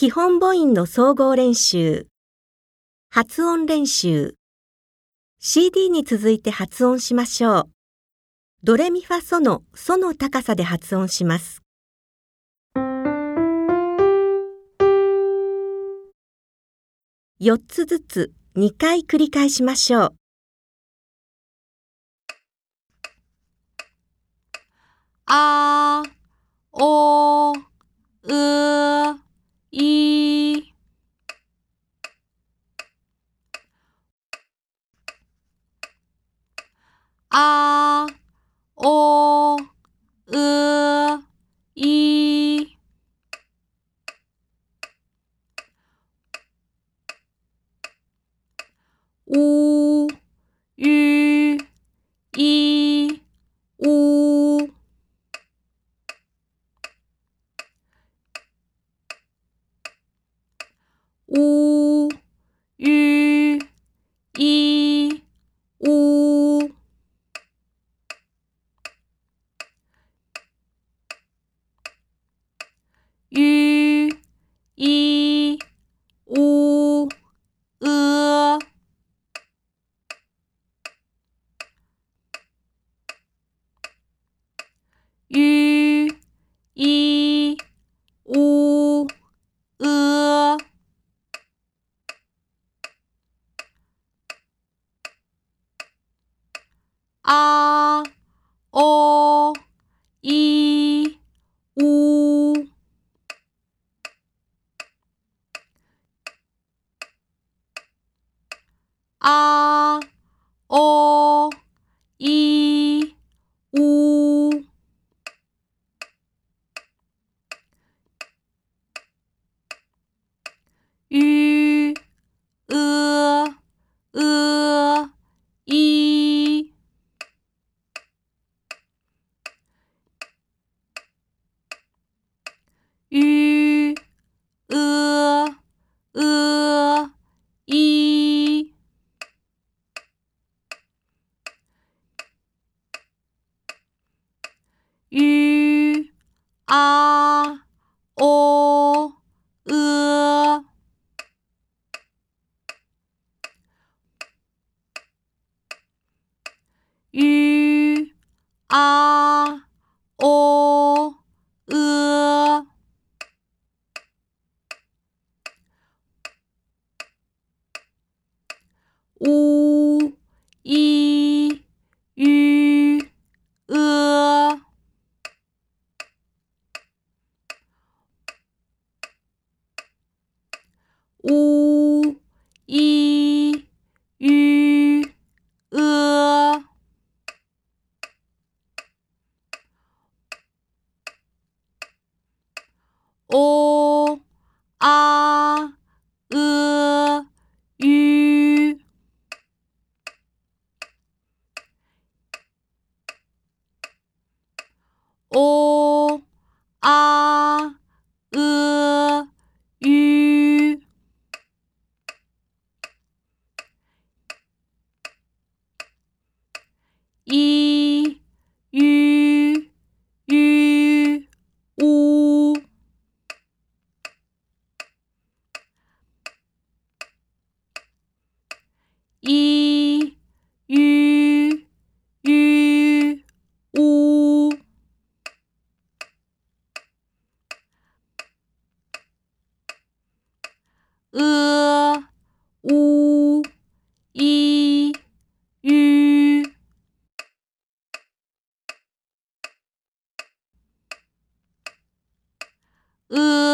基本母音の総合練習、発音練習、CD に続いて発音しましょう。ドレミファソのソの高さで発音します。4つずつ2回繰り返しましょう。あ u Ah, 啊，哦，呃，u，啊，哦，呃，乌。乌、一、吁、呃。哦。Oh. 呜一吁呃